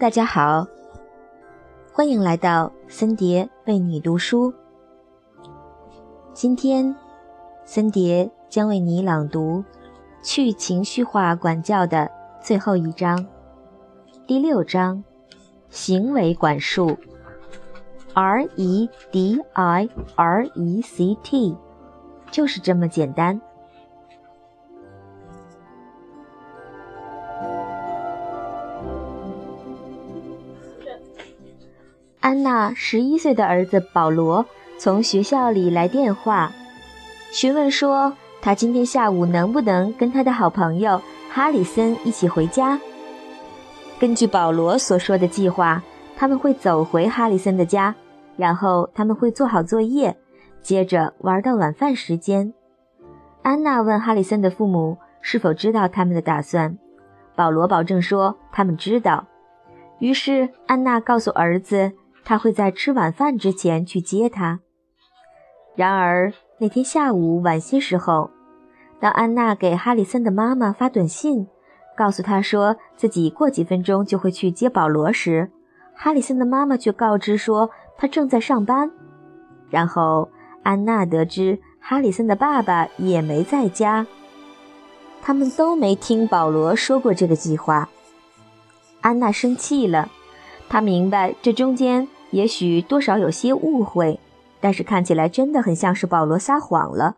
大家好，欢迎来到森碟为你读书。今天，森碟将为你朗读去情绪化管教的最后一章，第六章：行为管束。R E D I R E C T，就是这么简单。安娜十一岁的儿子保罗从学校里来电话，询问说他今天下午能不能跟他的好朋友哈里森一起回家。根据保罗所说的计划，他们会走回哈里森的家，然后他们会做好作业，接着玩到晚饭时间。安娜问哈里森的父母是否知道他们的打算，保罗保证说他们知道。于是安娜告诉儿子。他会在吃晚饭之前去接他。然而那天下午晚些时候，当安娜给哈里森的妈妈发短信，告诉他说自己过几分钟就会去接保罗时，哈里森的妈妈却告知说他正在上班。然后安娜得知哈里森的爸爸也没在家，他们都没听保罗说过这个计划。安娜生气了，她明白这中间。也许多少有些误会，但是看起来真的很像是保罗撒谎了。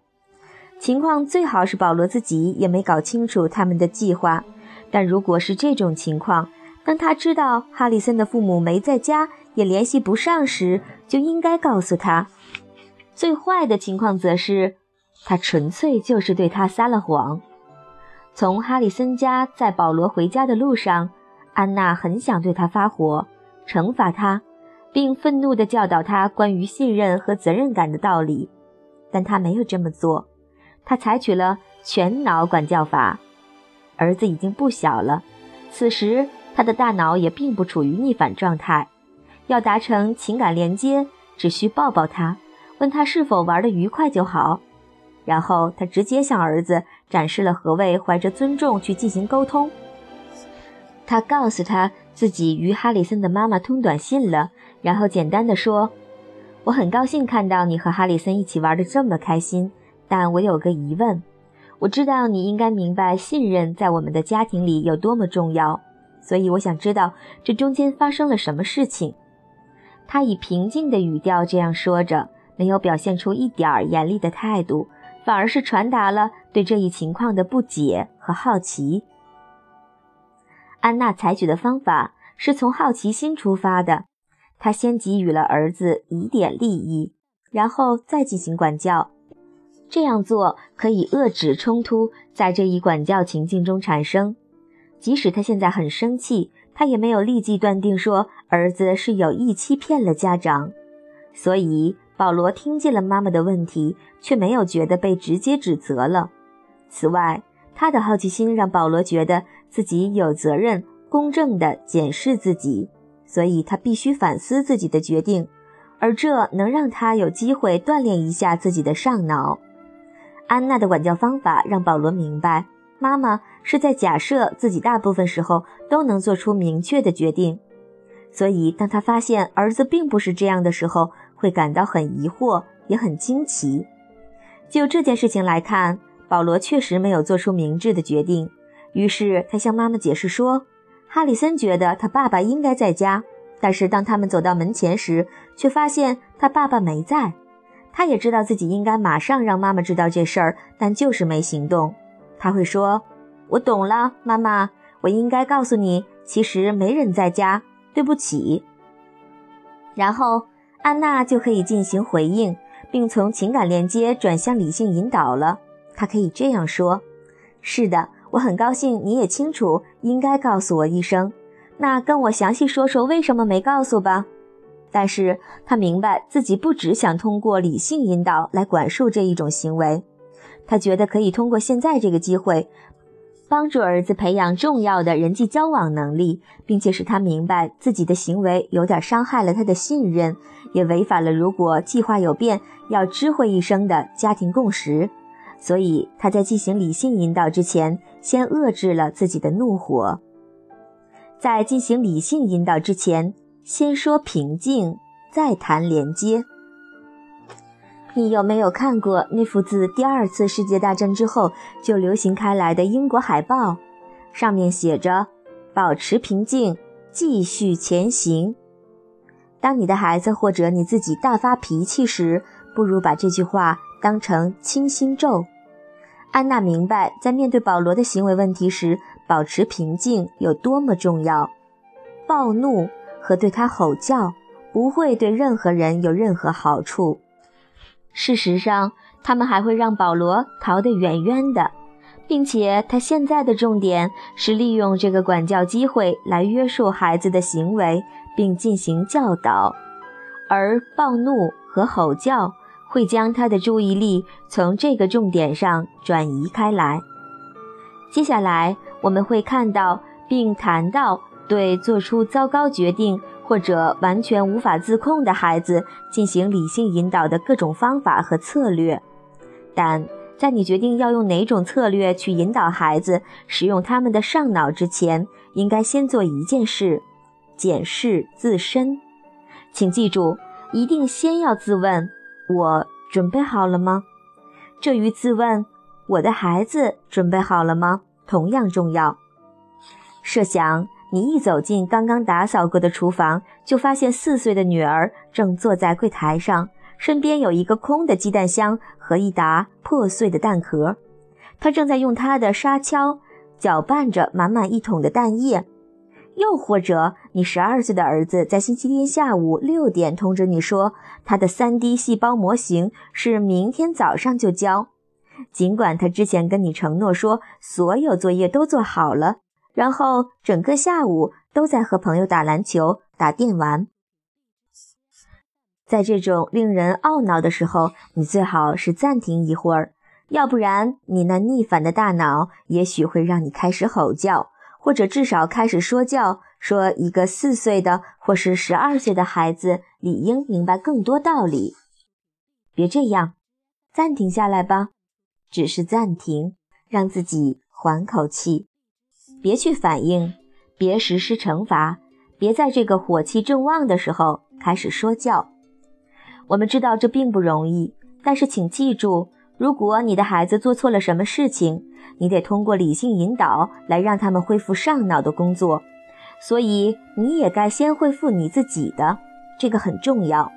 情况最好是保罗自己也没搞清楚他们的计划，但如果是这种情况，当他知道哈里森的父母没在家，也联系不上时，就应该告诉他。最坏的情况则是，他纯粹就是对他撒了谎。从哈里森家在保罗回家的路上，安娜很想对他发火，惩罚他。并愤怒地教导他关于信任和责任感的道理，但他没有这么做。他采取了全脑管教法。儿子已经不小了，此时他的大脑也并不处于逆反状态。要达成情感连接，只需抱抱他，问他是否玩得愉快就好。然后他直接向儿子展示了何谓怀着尊重去进行沟通。他告诉他自己与哈里森的妈妈通短信了。然后简单的说：“我很高兴看到你和哈里森一起玩的这么开心，但我有个疑问。我知道你应该明白信任在我们的家庭里有多么重要，所以我想知道这中间发生了什么事情。”他以平静的语调这样说着，没有表现出一点儿严厉的态度，反而是传达了对这一情况的不解和好奇。安娜采取的方法是从好奇心出发的。他先给予了儿子一点利益，然后再进行管教。这样做可以遏制冲突在这一管教情境中产生。即使他现在很生气，他也没有立即断定说儿子是有意欺骗了家长。所以保罗听见了妈妈的问题，却没有觉得被直接指责了。此外，他的好奇心让保罗觉得自己有责任公正地检视自己。所以他必须反思自己的决定，而这能让他有机会锻炼一下自己的上脑。安娜的管教方法让保罗明白，妈妈是在假设自己大部分时候都能做出明确的决定。所以，当他发现儿子并不是这样的时候，会感到很疑惑，也很惊奇。就这件事情来看，保罗确实没有做出明智的决定。于是，他向妈妈解释说。哈里森觉得他爸爸应该在家，但是当他们走到门前时，却发现他爸爸没在。他也知道自己应该马上让妈妈知道这事儿，但就是没行动。他会说：“我懂了，妈妈，我应该告诉你，其实没人在家，对不起。”然后安娜就可以进行回应，并从情感连接转向理性引导了。她可以这样说：“是的。”我很高兴你也清楚，应该告诉我一声。那跟我详细说说为什么没告诉吧。但是他明白自己不只想通过理性引导来管束这一种行为，他觉得可以通过现在这个机会，帮助儿子培养重要的人际交往能力，并且使他明白自己的行为有点伤害了他的信任，也违反了如果计划有变要知会一声的家庭共识。所以他在进行理性引导之前，先遏制了自己的怒火。在进行理性引导之前，先说平静，再谈连接。你有没有看过那幅自第二次世界大战之后就流行开来的英国海报？上面写着：“保持平静，继续前行。”当你的孩子或者你自己大发脾气时，不如把这句话当成清心咒。安娜明白，在面对保罗的行为问题时，保持平静有多么重要。暴怒和对他吼叫不会对任何人有任何好处。事实上，他们还会让保罗逃得远远的，并且他现在的重点是利用这个管教机会来约束孩子的行为。并进行教导，而暴怒和吼叫会将他的注意力从这个重点上转移开来。接下来我们会看到并谈到对做出糟糕决定或者完全无法自控的孩子进行理性引导的各种方法和策略。但在你决定要用哪种策略去引导孩子使用他们的上脑之前，应该先做一件事。检视自身，请记住，一定先要自问：我准备好了吗？这与自问我的孩子准备好了吗同样重要。设想你一走进刚刚打扫过的厨房，就发现四岁的女儿正坐在柜台上，身边有一个空的鸡蛋箱和一沓破碎的蛋壳，她正在用她的沙锹搅拌着满满一桶的蛋液。又或者，你十二岁的儿子在星期天下午六点通知你说，他的三 D 细胞模型是明天早上就交，尽管他之前跟你承诺说所有作业都做好了，然后整个下午都在和朋友打篮球、打电玩。在这种令人懊恼的时候，你最好是暂停一会儿，要不然你那逆反的大脑也许会让你开始吼叫。或者至少开始说教，说一个四岁的或是十二岁的孩子理应明白更多道理。别这样，暂停下来吧，只是暂停，让自己缓口气。别去反应，别实施惩罚，别在这个火气正旺的时候开始说教。我们知道这并不容易，但是请记住。如果你的孩子做错了什么事情，你得通过理性引导来让他们恢复上脑的工作，所以你也该先恢复你自己的，这个很重要。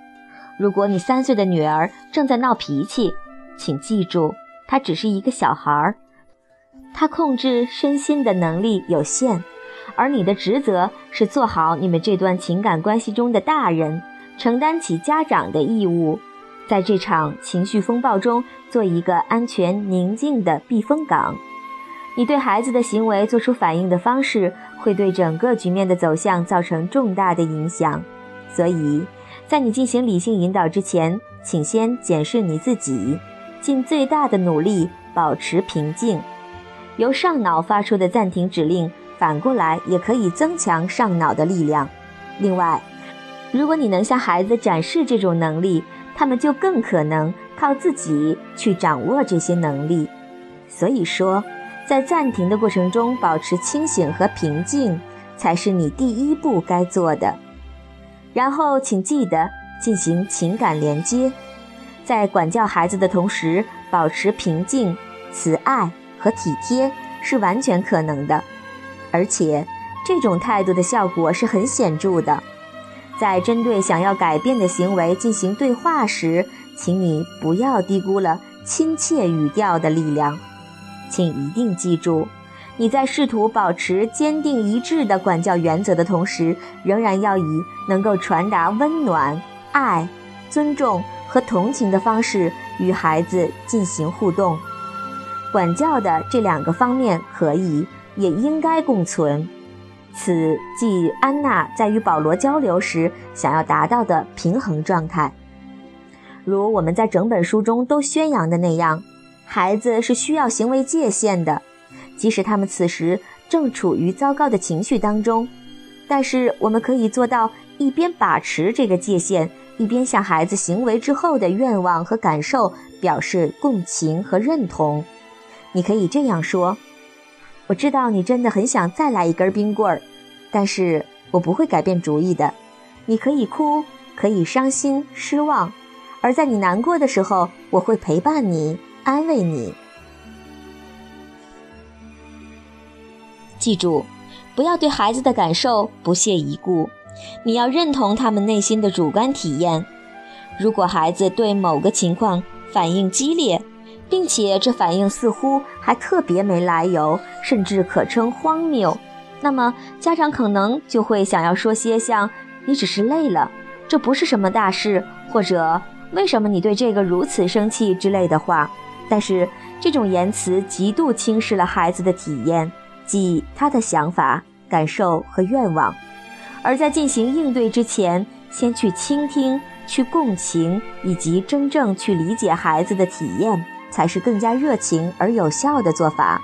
如果你三岁的女儿正在闹脾气，请记住，她只是一个小孩儿，她控制身心的能力有限，而你的职责是做好你们这段情感关系中的大人，承担起家长的义务。在这场情绪风暴中，做一个安全宁静的避风港。你对孩子的行为做出反应的方式，会对整个局面的走向造成重大的影响。所以，在你进行理性引导之前，请先检视你自己，尽最大的努力保持平静。由上脑发出的暂停指令，反过来也可以增强上脑的力量。另外，如果你能向孩子展示这种能力，他们就更可能靠自己去掌握这些能力。所以说，在暂停的过程中保持清醒和平静，才是你第一步该做的。然后，请记得进行情感连接，在管教孩子的同时保持平静、慈爱和体贴是完全可能的，而且这种态度的效果是很显著的。在针对想要改变的行为进行对话时，请你不要低估了亲切语调的力量。请一定记住，你在试图保持坚定一致的管教原则的同时，仍然要以能够传达温暖、爱、尊重和同情的方式与孩子进行互动。管教的这两个方面可以，也应该共存。此即安娜在与保罗交流时想要达到的平衡状态。如我们在整本书中都宣扬的那样，孩子是需要行为界限的，即使他们此时正处于糟糕的情绪当中。但是我们可以做到一边把持这个界限，一边向孩子行为之后的愿望和感受表示共情和认同。你可以这样说。我知道你真的很想再来一根冰棍儿，但是我不会改变主意的。你可以哭，可以伤心、失望，而在你难过的时候，我会陪伴你，安慰你。记住，不要对孩子的感受不屑一顾，你要认同他们内心的主观体验。如果孩子对某个情况反应激烈，并且这反应似乎还特别没来由，甚至可称荒谬，那么家长可能就会想要说些像“你只是累了，这不是什么大事”或者“为什么你对这个如此生气”之类的话。但是这种言辞极度轻视了孩子的体验，即他的想法、感受和愿望。而在进行应对之前，先去倾听。去共情以及真正去理解孩子的体验，才是更加热情而有效的做法。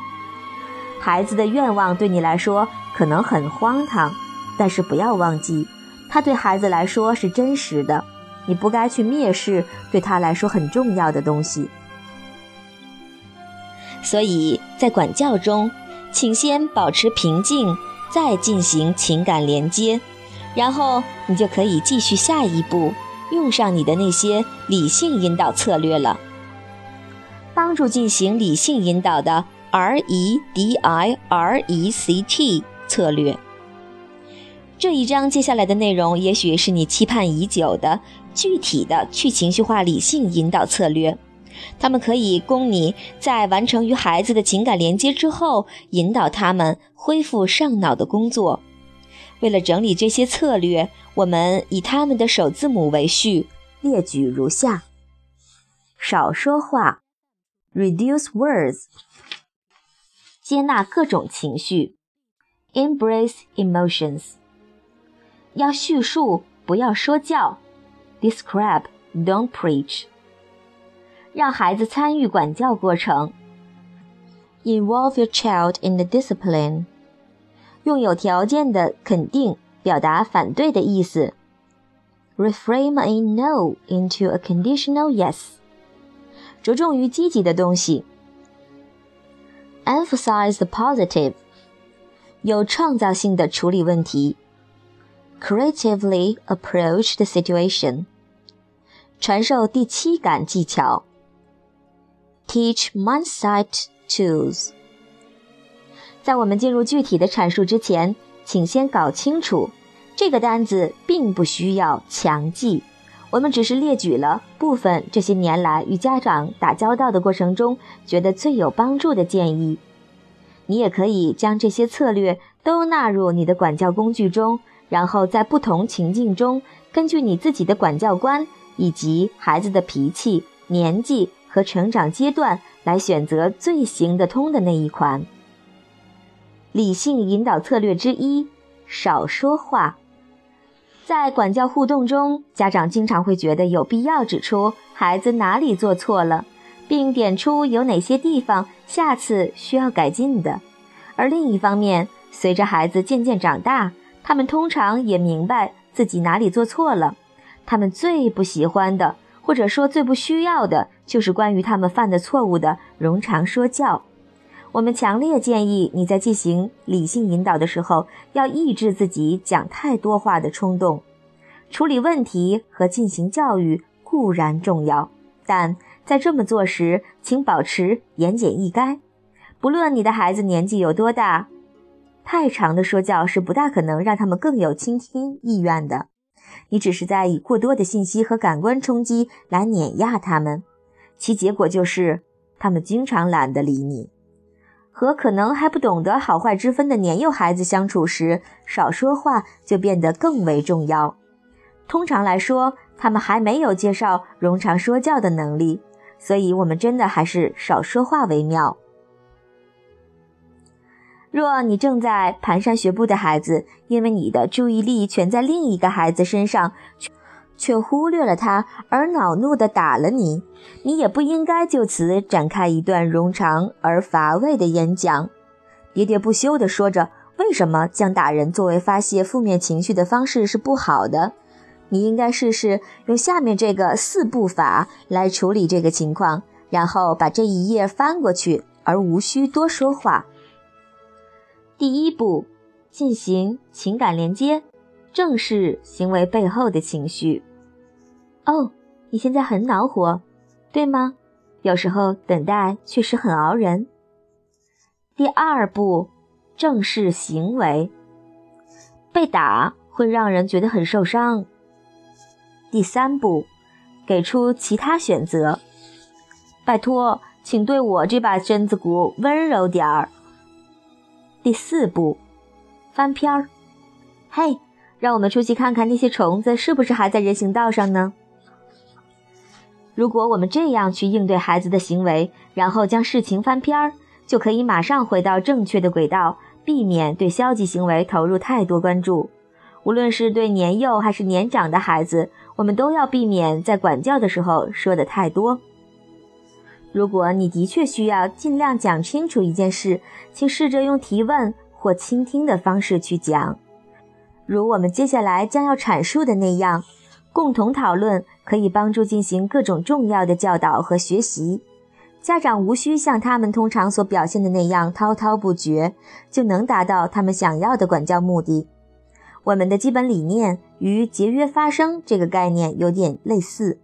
孩子的愿望对你来说可能很荒唐，但是不要忘记，他对孩子来说是真实的。你不该去蔑视对他来说很重要的东西。所以在管教中，请先保持平静，再进行情感连接，然后你就可以继续下一步。用上你的那些理性引导策略了，帮助进行理性引导的 R E D I R E C T 策略。这一章接下来的内容，也许是你期盼已久的具体的去情绪化理性引导策略，它们可以供你在完成与孩子的情感连接之后，引导他们恢复上脑的工作。为了整理这些策略，我们以他们的首字母为序，列举如下：少说话 ，reduce words；接纳各种情绪，embrace emotions；要叙述，不要说教，describe don't preach；让孩子参与管教过程，involve your child in the discipline。用有条件的肯定表达反对的意思，reframe a no into a conditional yes。 着重于积极的东西，emphasize the positive。有创造性的处理问题，creatively approach the situation。传授第七感技巧，teach mindset tools。在我们进入具体的阐述之前，请先搞清楚，这个单子并不需要强记。我们只是列举了部分这些年来与家长打交道的过程中觉得最有帮助的建议。你也可以将这些策略都纳入你的管教工具中，然后在不同情境中，根据你自己的管教观以及孩子的脾气、年纪和成长阶段来选择最行得通的那一款。理性引导策略之一：少说话。在管教互动中，家长经常会觉得有必要指出孩子哪里做错了，并点出有哪些地方下次需要改进的。而另一方面，随着孩子渐渐长大，他们通常也明白自己哪里做错了。他们最不喜欢的，或者说最不需要的，就是关于他们犯的错误的冗长说教。我们强烈建议你在进行理性引导的时候，要抑制自己讲太多话的冲动。处理问题和进行教育固然重要，但在这么做时，请保持言简意赅。不论你的孩子年纪有多大，太长的说教是不大可能让他们更有倾听意愿的。你只是在以过多的信息和感官冲击来碾压他们，其结果就是他们经常懒得理你。和可能还不懂得好坏之分的年幼孩子相处时，少说话就变得更为重要。通常来说，他们还没有介绍冗长说教的能力，所以我们真的还是少说话为妙。若你正在蹒跚学步的孩子，因为你的注意力全在另一个孩子身上。却忽略了他，而恼怒地打了你，你也不应该就此展开一段冗长而乏味的演讲，喋喋不休地说着为什么将打人作为发泄负面情绪的方式是不好的。你应该试试用下面这个四步法来处理这个情况，然后把这一页翻过去，而无需多说话。第一步，进行情感连接，正视行为背后的情绪。哦，你现在很恼火，对吗？有时候等待确实很熬人。第二步，正视行为。被打会让人觉得很受伤。第三步，给出其他选择。拜托，请对我这把身子骨温柔点儿。第四步，翻篇儿。嘿，让我们出去看看那些虫子是不是还在人行道上呢？如果我们这样去应对孩子的行为，然后将事情翻篇儿，就可以马上回到正确的轨道，避免对消极行为投入太多关注。无论是对年幼还是年长的孩子，我们都要避免在管教的时候说的太多。如果你的确需要尽量讲清楚一件事，请试着用提问或倾听的方式去讲，如我们接下来将要阐述的那样。共同讨论可以帮助进行各种重要的教导和学习。家长无需像他们通常所表现的那样滔滔不绝，就能达到他们想要的管教目的。我们的基本理念与节约发声这个概念有点类似。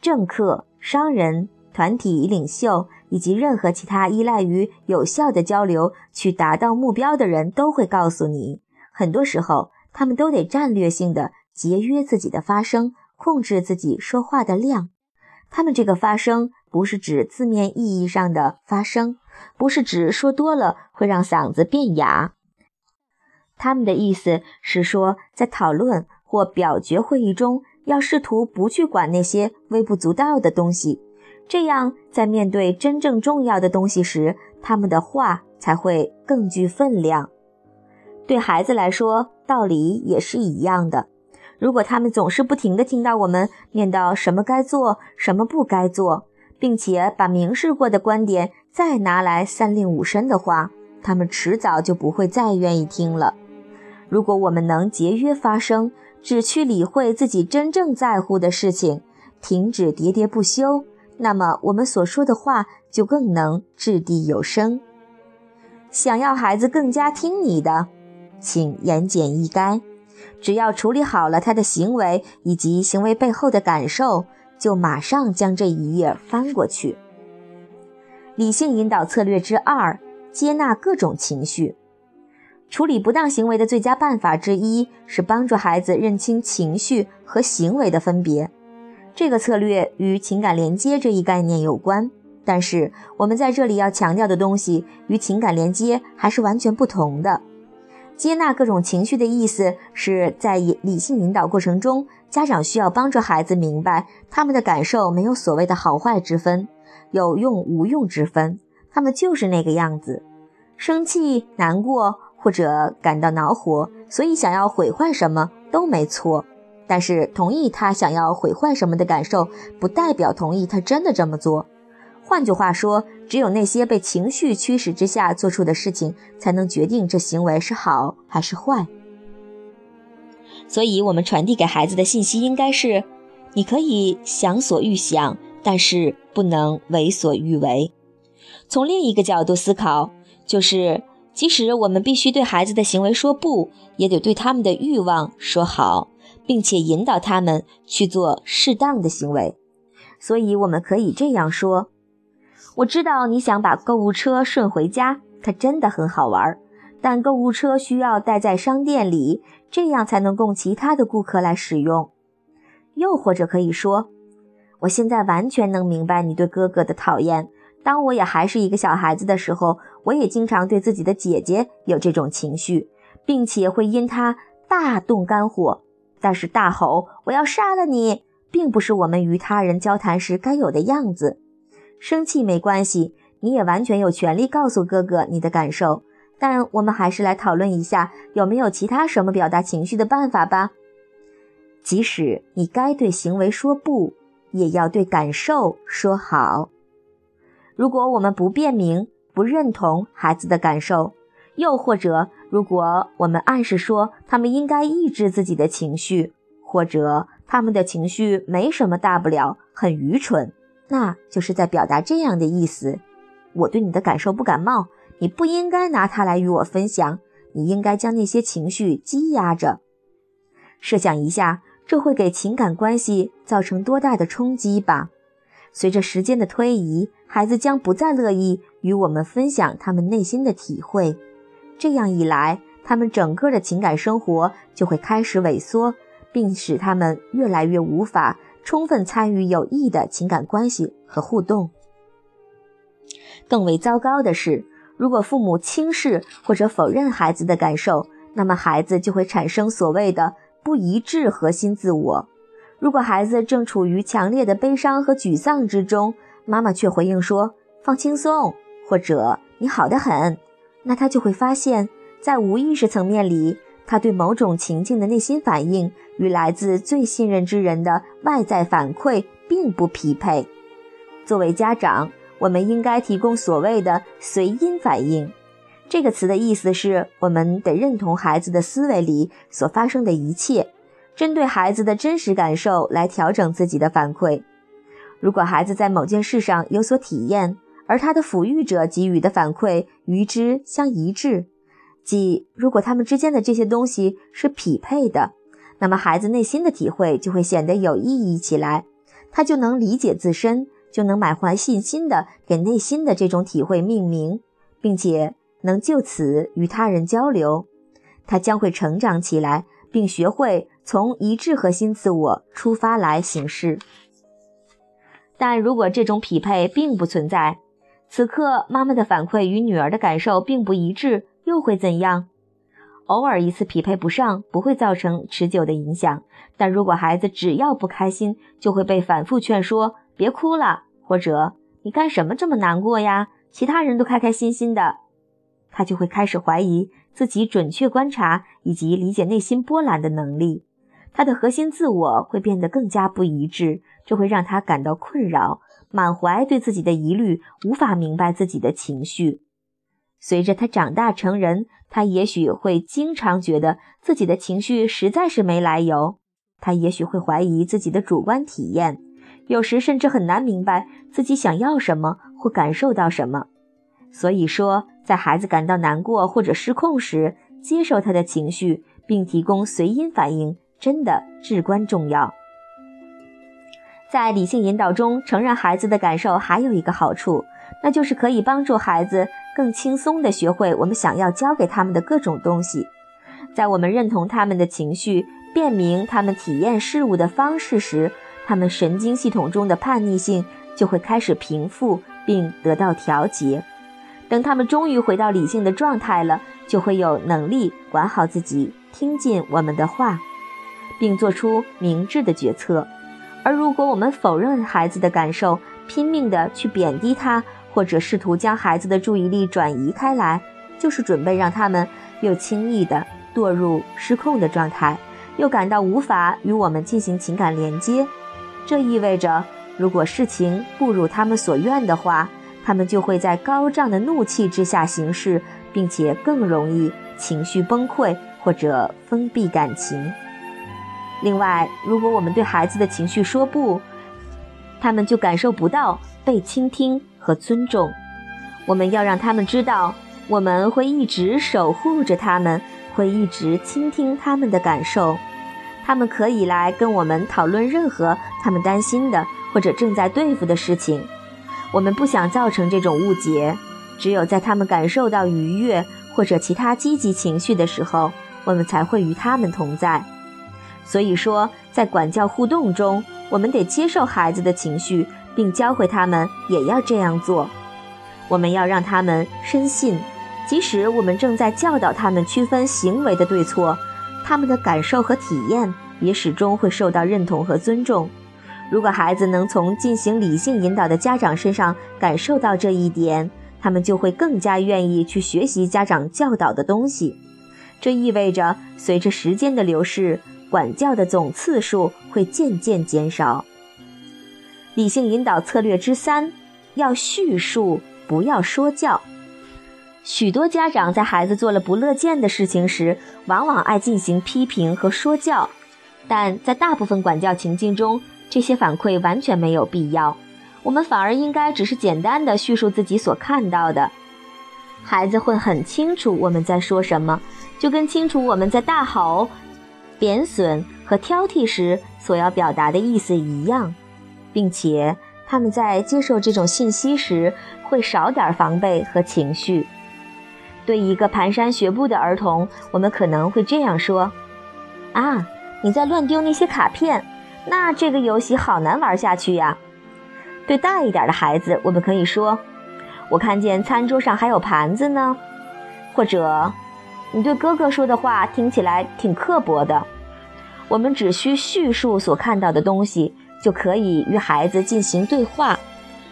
政客、商人、团体领袖以及任何其他依赖于有效的交流去达到目标的人都会告诉你，很多时候他们都得战略性的。节约自己的发声，控制自己说话的量。他们这个发声不是指字面意义上的发声，不是指说多了会让嗓子变哑。他们的意思是说，在讨论或表决会议中，要试图不去管那些微不足道的东西，这样在面对真正重要的东西时，他们的话才会更具分量。对孩子来说，道理也是一样的。如果他们总是不停地听到我们念叨什么该做，什么不该做，并且把明示过的观点再拿来三令五申的话，他们迟早就不会再愿意听了。如果我们能节约发声，只去理会自己真正在乎的事情，停止喋喋不休，那么我们所说的话就更能掷地有声。想要孩子更加听你的，请言简意赅。只要处理好了他的行为以及行为背后的感受，就马上将这一页翻过去。理性引导策略之二：接纳各种情绪。处理不当行为的最佳办法之一是帮助孩子认清情绪和行为的分别。这个策略与情感连接这一概念有关，但是我们在这里要强调的东西与情感连接还是完全不同的。接纳各种情绪的意思是在理性引导过程中，家长需要帮助孩子明白，他们的感受没有所谓的好坏之分，有用无用之分，他们就是那个样子，生气、难过或者感到恼火，所以想要毁坏什么都没错。但是同意他想要毁坏什么的感受，不代表同意他真的这么做。换句话说，只有那些被情绪驱使之下做出的事情，才能决定这行为是好还是坏。所以，我们传递给孩子的信息应该是：你可以想所欲想，但是不能为所欲为。从另一个角度思考，就是即使我们必须对孩子的行为说不，也得对他们的欲望说好，并且引导他们去做适当的行为。所以，我们可以这样说。我知道你想把购物车顺回家，它真的很好玩。但购物车需要待在商店里，这样才能供其他的顾客来使用。又或者可以说，我现在完全能明白你对哥哥的讨厌。当我也还是一个小孩子的时候，我也经常对自己的姐姐有这种情绪，并且会因她大动肝火。但是大吼“我要杀了你”，并不是我们与他人交谈时该有的样子。生气没关系，你也完全有权利告诉哥哥你的感受。但我们还是来讨论一下，有没有其他什么表达情绪的办法吧。即使你该对行为说不，也要对感受说好。如果我们不辨明、不认同孩子的感受，又或者如果我们暗示说他们应该抑制自己的情绪，或者他们的情绪没什么大不了，很愚蠢。那就是在表达这样的意思：我对你的感受不感冒，你不应该拿它来与我分享。你应该将那些情绪积压着。设想一下，这会给情感关系造成多大的冲击吧？随着时间的推移，孩子将不再乐意与我们分享他们内心的体会。这样一来，他们整个的情感生活就会开始萎缩，并使他们越来越无法充分参与有益的情感关系和互动。更为糟糕的是，如果父母轻视或者否认孩子的感受，那么孩子就会产生所谓的不一致核心自我。如果孩子正处于强烈的悲伤和沮丧之中，妈妈却回应说“放轻松”或者“你好得很”，那他就会发现，在无意识层面里，他对某种情境的内心反应与来自最信任之人的外在反馈并不匹配。作为家长，我们应该提供所谓的随因反应。这个词的意思是我们得认同孩子的思维里所发生的一切，针对孩子的真实感受来调整自己的反馈。如果孩子在某件事上有所体验，而他的抚育者给予的反馈与之相一致，即如果他们之间的这些东西是匹配的，那么孩子内心的体会就会显得有意义起来，他就能理解自身。就能满怀信心地给内心的这种体会命名，并且能就此与他人交流，他将会成长起来，并学会从一致核心自我出发来行事。但如果这种匹配并不存在，此刻妈妈的反馈与女儿的感受并不一致，又会怎样？偶尔一次匹配不上，不会造成持久的影响。但如果孩子只要不开心，就会被反复劝说。别哭了，或者你干什么这么难过呀？其他人都开开心心的，他就会开始怀疑自己准确观察以及理解内心波澜的能力。他的核心自我会变得更加不一致，这会让他感到困扰，满怀对自己的疑虑，无法明白自己的情绪。随着他长大成人，他也许会经常觉得自己的情绪实在是没来由，他也许会怀疑自己的主观体验。有时甚至很难明白自己想要什么或感受到什么，所以说，在孩子感到难过或者失控时，接受他的情绪，并提供随因反应，真的至关重要。在理性引导中，承认孩子的感受还有一个好处，那就是可以帮助孩子更轻松地学会我们想要教给他们的各种东西。在我们认同他们的情绪，辨明他们体验事物的方式时，他们神经系统中的叛逆性就会开始平复并得到调节。等他们终于回到理性的状态了，就会有能力管好自己，听进我们的话，并做出明智的决策。而如果我们否认孩子的感受，拼命地去贬低他，或者试图将孩子的注意力转移开来，就是准备让他们又轻易地堕入失控的状态，又感到无法与我们进行情感连接。这意味着，如果事情不如他们所愿的话，他们就会在高涨的怒气之下行事，并且更容易情绪崩溃或者封闭感情。另外，如果我们对孩子的情绪说不，他们就感受不到被倾听和尊重。我们要让他们知道，我们会一直守护着他们，会一直倾听他们的感受。他们可以来跟我们讨论任何他们担心的或者正在对付的事情。我们不想造成这种误解。只有在他们感受到愉悦或者其他积极情绪的时候，我们才会与他们同在。所以说，在管教互动中，我们得接受孩子的情绪，并教会他们也要这样做。我们要让他们深信，即使我们正在教导他们区分行为的对错。他们的感受和体验也始终会受到认同和尊重。如果孩子能从进行理性引导的家长身上感受到这一点，他们就会更加愿意去学习家长教导的东西。这意味着，随着时间的流逝，管教的总次数会渐渐减少。理性引导策略之三：要叙述，不要说教。许多家长在孩子做了不乐见的事情时，往往爱进行批评和说教，但在大部分管教情境中，这些反馈完全没有必要。我们反而应该只是简单的叙述自己所看到的。孩子会很清楚我们在说什么，就跟清楚我们在大吼、贬损和挑剔时所要表达的意思一样，并且他们在接受这种信息时会少点防备和情绪。对一个蹒跚学步的儿童，我们可能会这样说：“啊，你在乱丢那些卡片，那这个游戏好难玩下去呀。”对大一点的孩子，我们可以说：“我看见餐桌上还有盘子呢。”或者，“你对哥哥说的话听起来挺刻薄的。”我们只需叙述所看到的东西，就可以与孩子进行对话，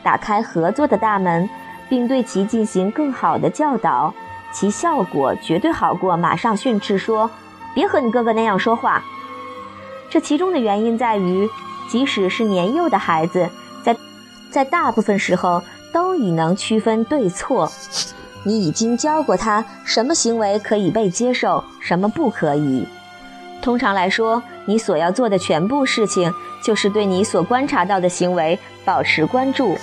打开合作的大门，并对其进行更好的教导。其效果绝对好过马上训斥说：“别和你哥哥那样说话。”这其中的原因在于，即使是年幼的孩子，在在大部分时候都已能区分对错。你已经教过他什么行为可以被接受，什么不可以。通常来说，你所要做的全部事情就是对你所观察到的行为保持关注。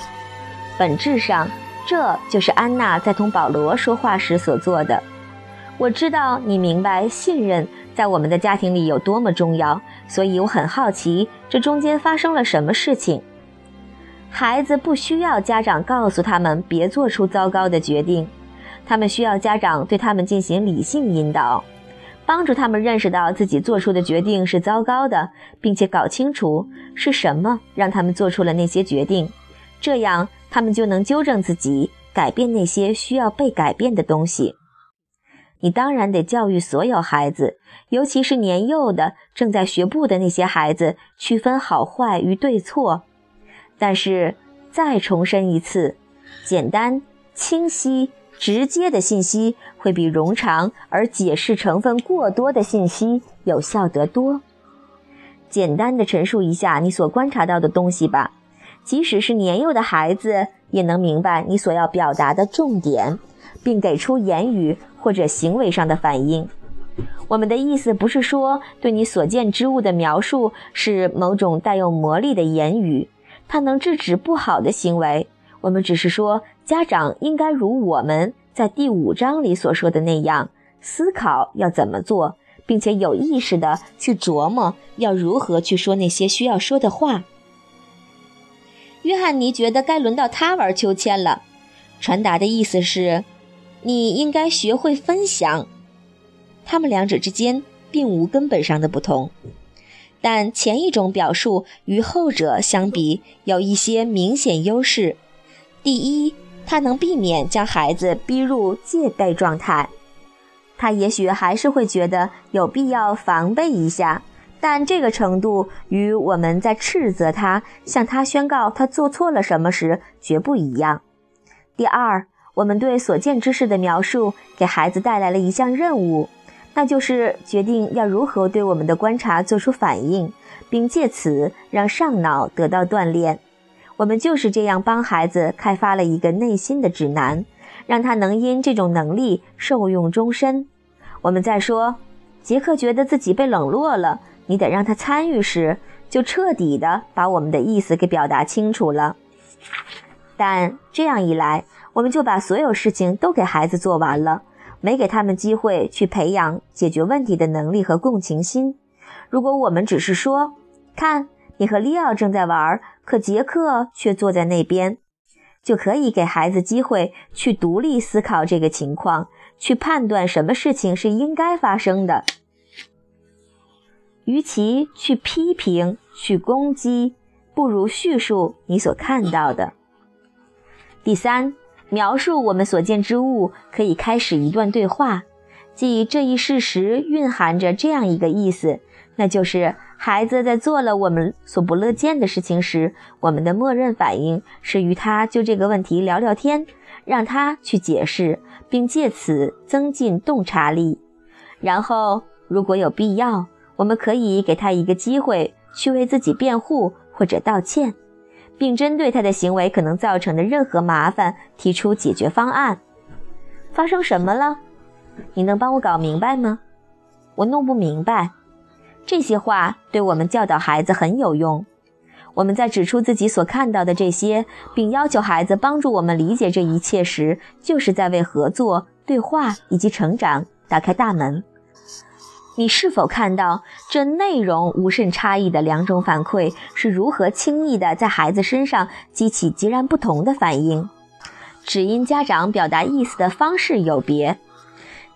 本质上。这就是安娜在同保罗说话时所做的。我知道你明白信任在我们的家庭里有多么重要，所以我很好奇这中间发生了什么事情。孩子不需要家长告诉他们别做出糟糕的决定，他们需要家长对他们进行理性引导，帮助他们认识到自己做出的决定是糟糕的，并且搞清楚是什么让他们做出了那些决定，这样。他们就能纠正自己，改变那些需要被改变的东西。你当然得教育所有孩子，尤其是年幼的、正在学步的那些孩子，区分好坏与对错。但是，再重申一次，简单、清晰、直接的信息会比冗长而解释成分过多的信息有效得多。简单的陈述一下你所观察到的东西吧。即使是年幼的孩子，也能明白你所要表达的重点，并给出言语或者行为上的反应。我们的意思不是说对你所见之物的描述是某种带有魔力的言语，它能制止不好的行为。我们只是说，家长应该如我们在第五章里所说的那样，思考要怎么做，并且有意识地去琢磨要如何去说那些需要说的话。约翰尼觉得该轮到他玩秋千了，传达的意思是，你应该学会分享。他们两者之间并无根本上的不同，但前一种表述与后者相比有一些明显优势。第一，它能避免将孩子逼入戒备状态，他也许还是会觉得有必要防备一下。但这个程度与我们在斥责他、向他宣告他做错了什么时绝不一样。第二，我们对所见之事的描述给孩子带来了一项任务，那就是决定要如何对我们的观察做出反应，并借此让上脑得到锻炼。我们就是这样帮孩子开发了一个内心的指南，让他能因这种能力受用终身。我们在说，杰克觉得自己被冷落了。你得让他参与时，就彻底的把我们的意思给表达清楚了。但这样一来，我们就把所有事情都给孩子做完了，没给他们机会去培养解决问题的能力和共情心。如果我们只是说：“看，你和利奥正在玩，可杰克却坐在那边”，就可以给孩子机会去独立思考这个情况，去判断什么事情是应该发生的。与其去批评、去攻击，不如叙述你所看到的。第三，描述我们所见之物，可以开始一段对话，即这一事实蕴含着这样一个意思，那就是孩子在做了我们所不乐见的事情时，我们的默认反应是与他就这个问题聊聊天，让他去解释，并借此增进洞察力。然后，如果有必要。我们可以给他一个机会去为自己辩护或者道歉，并针对他的行为可能造成的任何麻烦提出解决方案。发生什么了？你能帮我搞明白吗？我弄不明白。这些话对我们教导孩子很有用。我们在指出自己所看到的这些，并要求孩子帮助我们理解这一切时，就是在为合作、对话以及成长打开大门。你是否看到这内容无甚差异的两种反馈是如何轻易地在孩子身上激起截然不同的反应？只因家长表达意思的方式有别。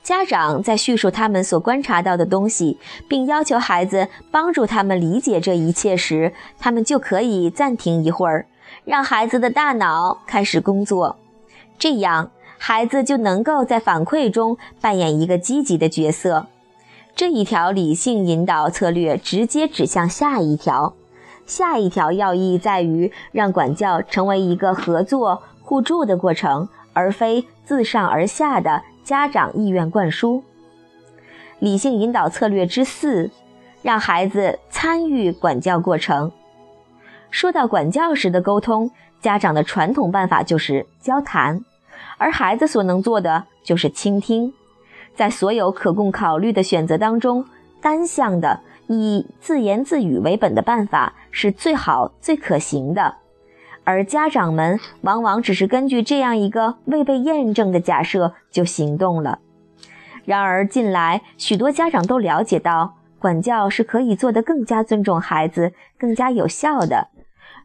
家长在叙述他们所观察到的东西，并要求孩子帮助他们理解这一切时，他们就可以暂停一会儿，让孩子的大脑开始工作。这样，孩子就能够在反馈中扮演一个积极的角色。这一条理性引导策略直接指向下一条。下一条要义在于让管教成为一个合作互助的过程，而非自上而下的。家长意愿灌输，理性引导策略之四，让孩子参与管教过程。说到管教时的沟通，家长的传统办法就是交谈，而孩子所能做的就是倾听。在所有可供考虑的选择当中，单向的以自言自语为本的办法是最好、最可行的。而家长们往往只是根据这样一个未被验证的假设就行动了。然而，近来许多家长都了解到，管教是可以做得更加尊重孩子、更加有效的。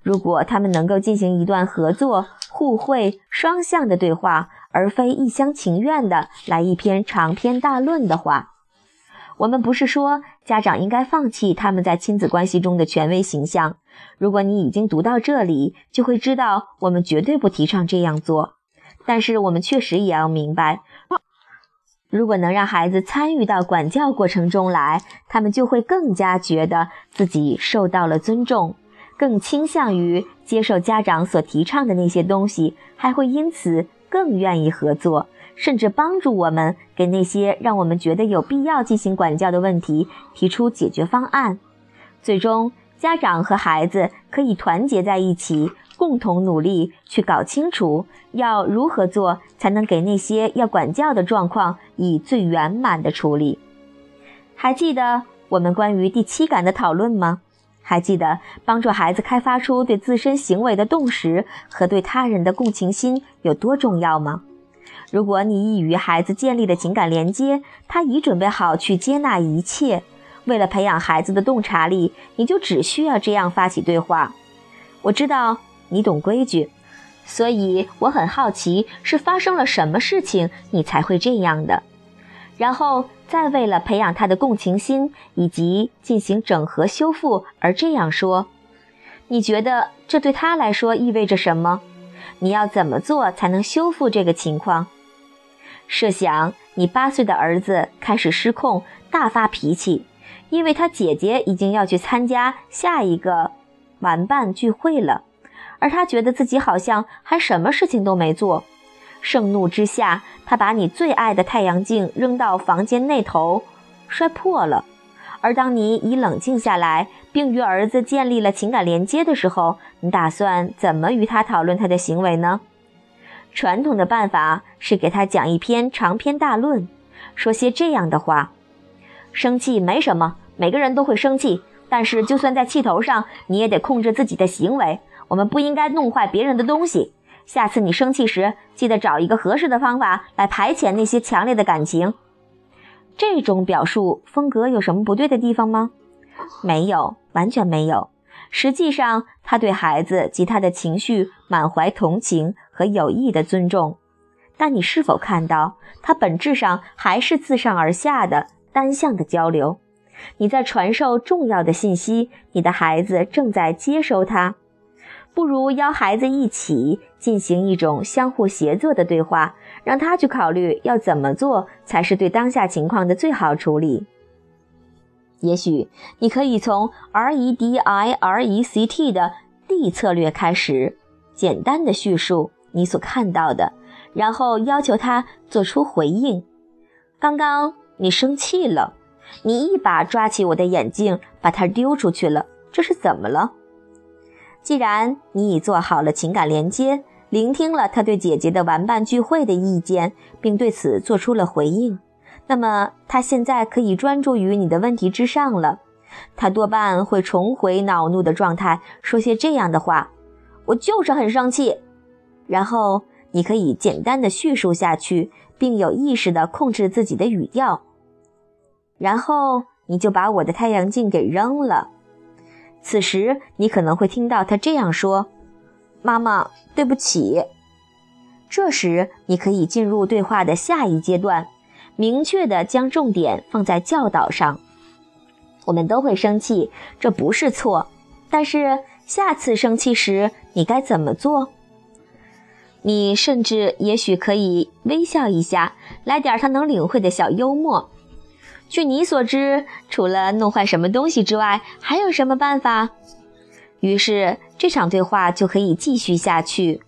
如果他们能够进行一段合作、互惠、双向的对话，而非一厢情愿的来一篇长篇大论的话。我们不是说家长应该放弃他们在亲子关系中的权威形象。如果你已经读到这里，就会知道我们绝对不提倡这样做。但是我们确实也要明白，如果能让孩子参与到管教过程中来，他们就会更加觉得自己受到了尊重，更倾向于接受家长所提倡的那些东西，还会因此更愿意合作。甚至帮助我们给那些让我们觉得有必要进行管教的问题提出解决方案。最终，家长和孩子可以团结在一起，共同努力去搞清楚要如何做才能给那些要管教的状况以最圆满的处理。还记得我们关于第七感的讨论吗？还记得帮助孩子开发出对自身行为的洞识和对他人的共情心有多重要吗？如果你已与孩子建立了情感连接，他已准备好去接纳一切。为了培养孩子的洞察力，你就只需要这样发起对话。我知道你懂规矩，所以我很好奇是发生了什么事情你才会这样的。然后再为了培养他的共情心以及进行整合修复而这样说。你觉得这对他来说意味着什么？你要怎么做才能修复这个情况？设想你八岁的儿子开始失控，大发脾气，因为他姐姐已经要去参加下一个玩伴聚会了，而他觉得自己好像还什么事情都没做。盛怒之下，他把你最爱的太阳镜扔到房间那头，摔破了。而当你已冷静下来，并与儿子建立了情感连接的时候，你打算怎么与他讨论他的行为呢？传统的办法是给他讲一篇长篇大论，说些这样的话：生气没什么，每个人都会生气，但是就算在气头上，你也得控制自己的行为。我们不应该弄坏别人的东西。下次你生气时，记得找一个合适的方法来排遣那些强烈的感情。这种表述风格有什么不对的地方吗？没有，完全没有。实际上，他对孩子及他的情绪满怀同情和有意的尊重，但你是否看到，他本质上还是自上而下的单向的交流？你在传授重要的信息，你的孩子正在接收它。不如邀孩子一起进行一种相互协作的对话，让他去考虑要怎么做才是对当下情况的最好处理。也许你可以从 R E D I R E C T 的 D 策略开始，简单的叙述你所看到的，然后要求他做出回应。刚刚你生气了，你一把抓起我的眼镜，把它丢出去了，这是怎么了？既然你已做好了情感连接，聆听了他对姐姐的玩伴聚会的意见，并对此做出了回应。那么他现在可以专注于你的问题之上了。他多半会重回恼怒的状态，说些这样的话：“我就是很生气。”然后你可以简单的叙述下去，并有意识的控制自己的语调。然后你就把我的太阳镜给扔了。此时你可能会听到他这样说：“妈妈，对不起。”这时你可以进入对话的下一阶段，明确的将重点放在教导上。我们都会生气，这不是错。但是下次生气时，你该怎么做？你甚至也许可以微笑一下，来点他能领会的小幽默。据你所知，除了弄坏什么东西之外，还有什么办法？于是这场对话就可以继续下去。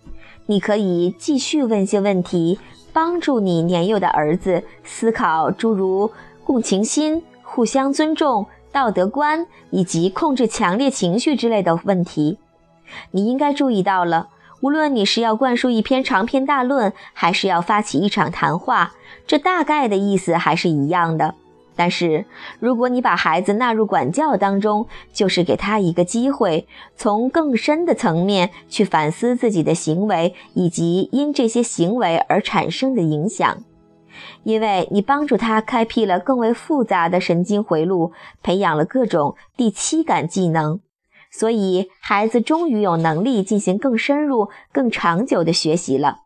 你可以继续问些问题，帮助你年幼的儿子思考诸如共情心、互相尊重。道德观以及控制强烈情绪之类的问题，你应该注意到了。无论你是要灌输一篇长篇大论，还是要发起一场谈话，这大概的意思还是一样的。但是，如果你把孩子纳入管教当中，就是给他一个机会，从更深的层面去反思自己的行为，以及因这些行为而产生的影响。因为你帮助他开辟了更为复杂的神经回路，培养了各种第七感技能，所以孩子终于有能力进行更深入、更长久的学习了。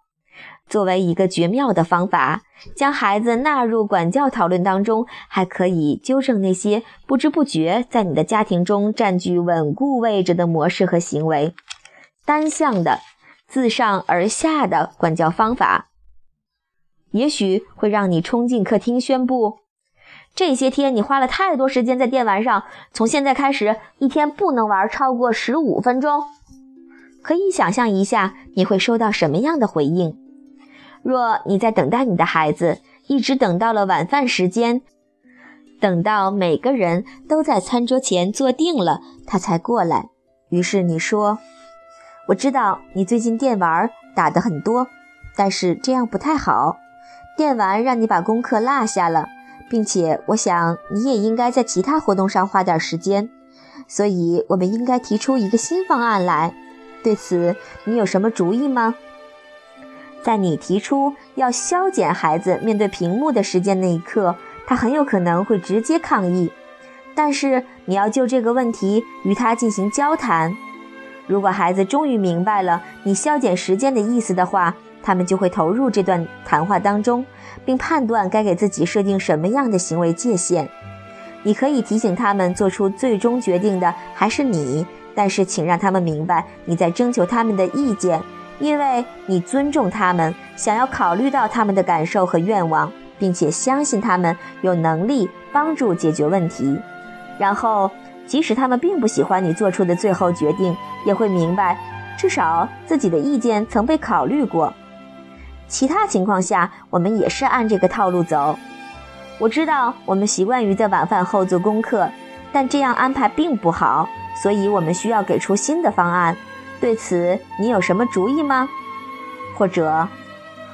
作为一个绝妙的方法，将孩子纳入管教讨论当中，还可以纠正那些不知不觉在你的家庭中占据稳固位置的模式和行为。单向的、自上而下的管教方法。也许会让你冲进客厅宣布：“这些天你花了太多时间在电玩上，从现在开始一天不能玩超过十五分钟。”可以想象一下你会收到什么样的回应。若你在等待你的孩子，一直等到了晚饭时间，等到每个人都在餐桌前坐定了，他才过来。于是你说：“我知道你最近电玩打得很多，但是这样不太好。”电玩让你把功课落下了，并且我想你也应该在其他活动上花点时间，所以我们应该提出一个新方案来。对此，你有什么主意吗？在你提出要削减孩子面对屏幕的时间那一刻，他很有可能会直接抗议。但是你要就这个问题与他进行交谈。如果孩子终于明白了你削减时间的意思的话。他们就会投入这段谈话当中，并判断该给自己设定什么样的行为界限。你可以提醒他们做出最终决定的还是你，但是请让他们明白你在征求他们的意见，因为你尊重他们，想要考虑到他们的感受和愿望，并且相信他们有能力帮助解决问题。然后，即使他们并不喜欢你做出的最后决定，也会明白，至少自己的意见曾被考虑过。其他情况下，我们也是按这个套路走。我知道我们习惯于在晚饭后做功课，但这样安排并不好，所以我们需要给出新的方案。对此，你有什么主意吗？或者，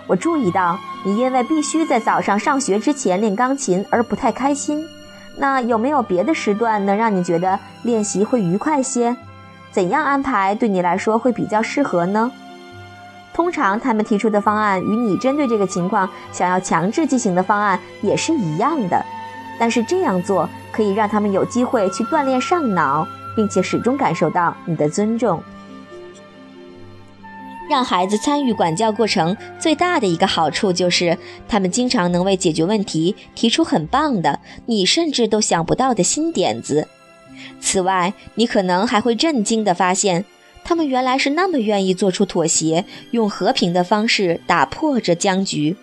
我注意到你因为必须在早上上学之前练钢琴而不太开心。那有没有别的时段能让你觉得练习会愉快些？怎样安排对你来说会比较适合呢？通常他们提出的方案与你针对这个情况想要强制进行的方案也是一样的，但是这样做可以让他们有机会去锻炼上脑，并且始终感受到你的尊重。让孩子参与管教过程最大的一个好处就是，他们经常能为解决问题提出很棒的、你甚至都想不到的新点子。此外，你可能还会震惊地发现。他们原来是那么愿意做出妥协，用和平的方式打破这僵局。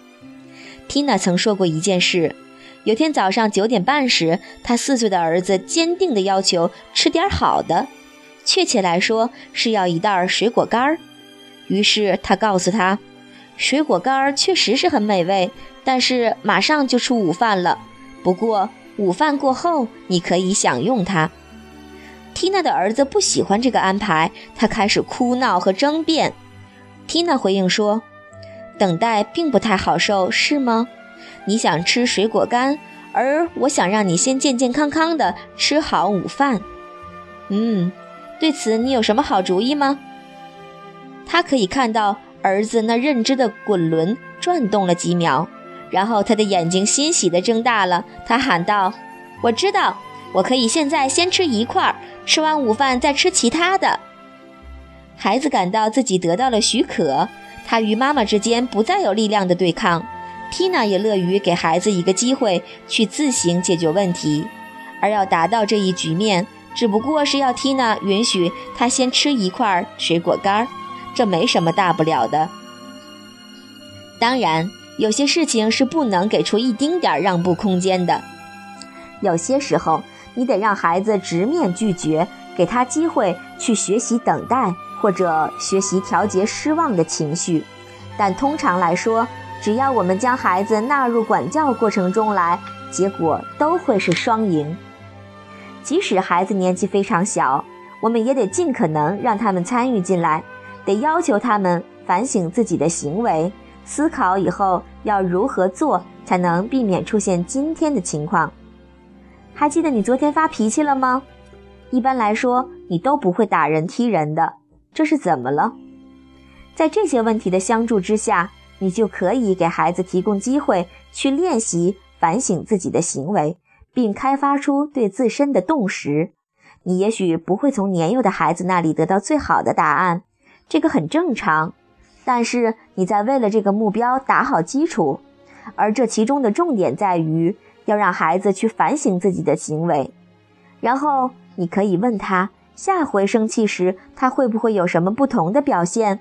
Tina 曾说过一件事：有天早上九点半时，他四岁的儿子坚定地要求吃点好的，确切来说是要一袋水果干儿。于是他告诉他，水果干儿确实是很美味，但是马上就出午饭了。不过午饭过后，你可以享用它。缇娜的儿子不喜欢这个安排，他开始哭闹和争辩。缇娜回应说：“等待并不太好受，是吗？你想吃水果干，而我想让你先健健康康的吃好午饭。嗯，对此你有什么好主意吗？他可以看到儿子那认知的滚轮转动了几秒，然后他的眼睛欣喜地睁大了。他喊道：“我知道，我可以现在先吃一块，吃完午饭再吃其他的。”孩子感到自己得到了许可，他与妈妈之间不再有力量的对抗。缇娜也乐于给孩子一个机会去自行解决问题，而要达到这一局面，只不过是要缇娜允许他先吃一块水果干儿。这没什么大不了的。当然，有些事情是不能给出一丁点儿让步空间的。有些时候，你得让孩子直面拒绝，给他机会去学习等待，或者学习调节失望的情绪。但通常来说，只要我们将孩子纳入管教过程中来，结果都会是双赢。即使孩子年纪非常小，我们也得尽可能让他们参与进来。得要求他们反省自己的行为，思考以后要如何做才能避免出现今天的情况。还记得你昨天发脾气了吗？一般来说，你都不会打人踢人的，这是怎么了？在这些问题的相助之下，你就可以给孩子提供机会去练习反省自己的行为，并开发出对自身的洞识。你也许不会从年幼的孩子那里得到最好的答案。这个很正常，但是你在为了这个目标打好基础，而这其中的重点在于要让孩子去反省自己的行为，然后你可以问他，下回生气时他会不会有什么不同的表现？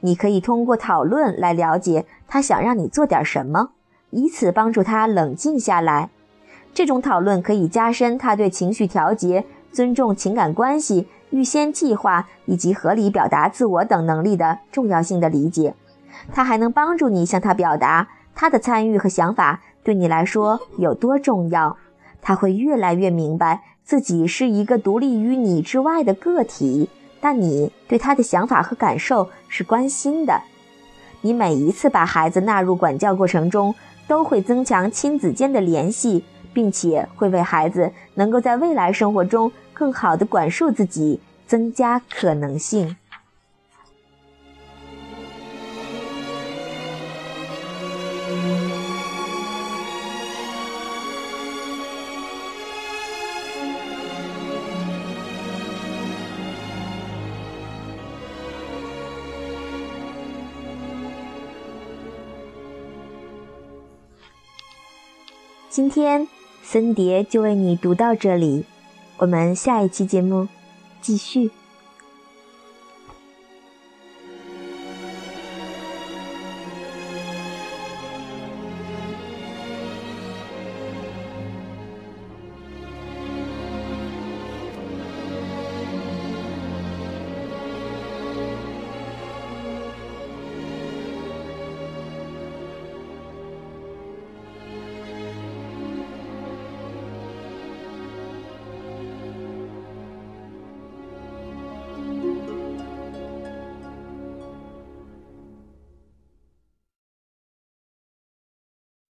你可以通过讨论来了解他想让你做点什么，以此帮助他冷静下来。这种讨论可以加深他对情绪调节、尊重情感关系。预先计划以及合理表达自我等能力的重要性的理解，它还能帮助你向他表达他的参与和想法对你来说有多重要。他会越来越明白自己是一个独立于你之外的个体，但你对他的想法和感受是关心的。你每一次把孩子纳入管教过程中，都会增强亲子间的联系，并且会为孩子能够在未来生活中。更好的管束自己，增加可能性。今天森蝶就为你读到这里。我们下一期节目继续。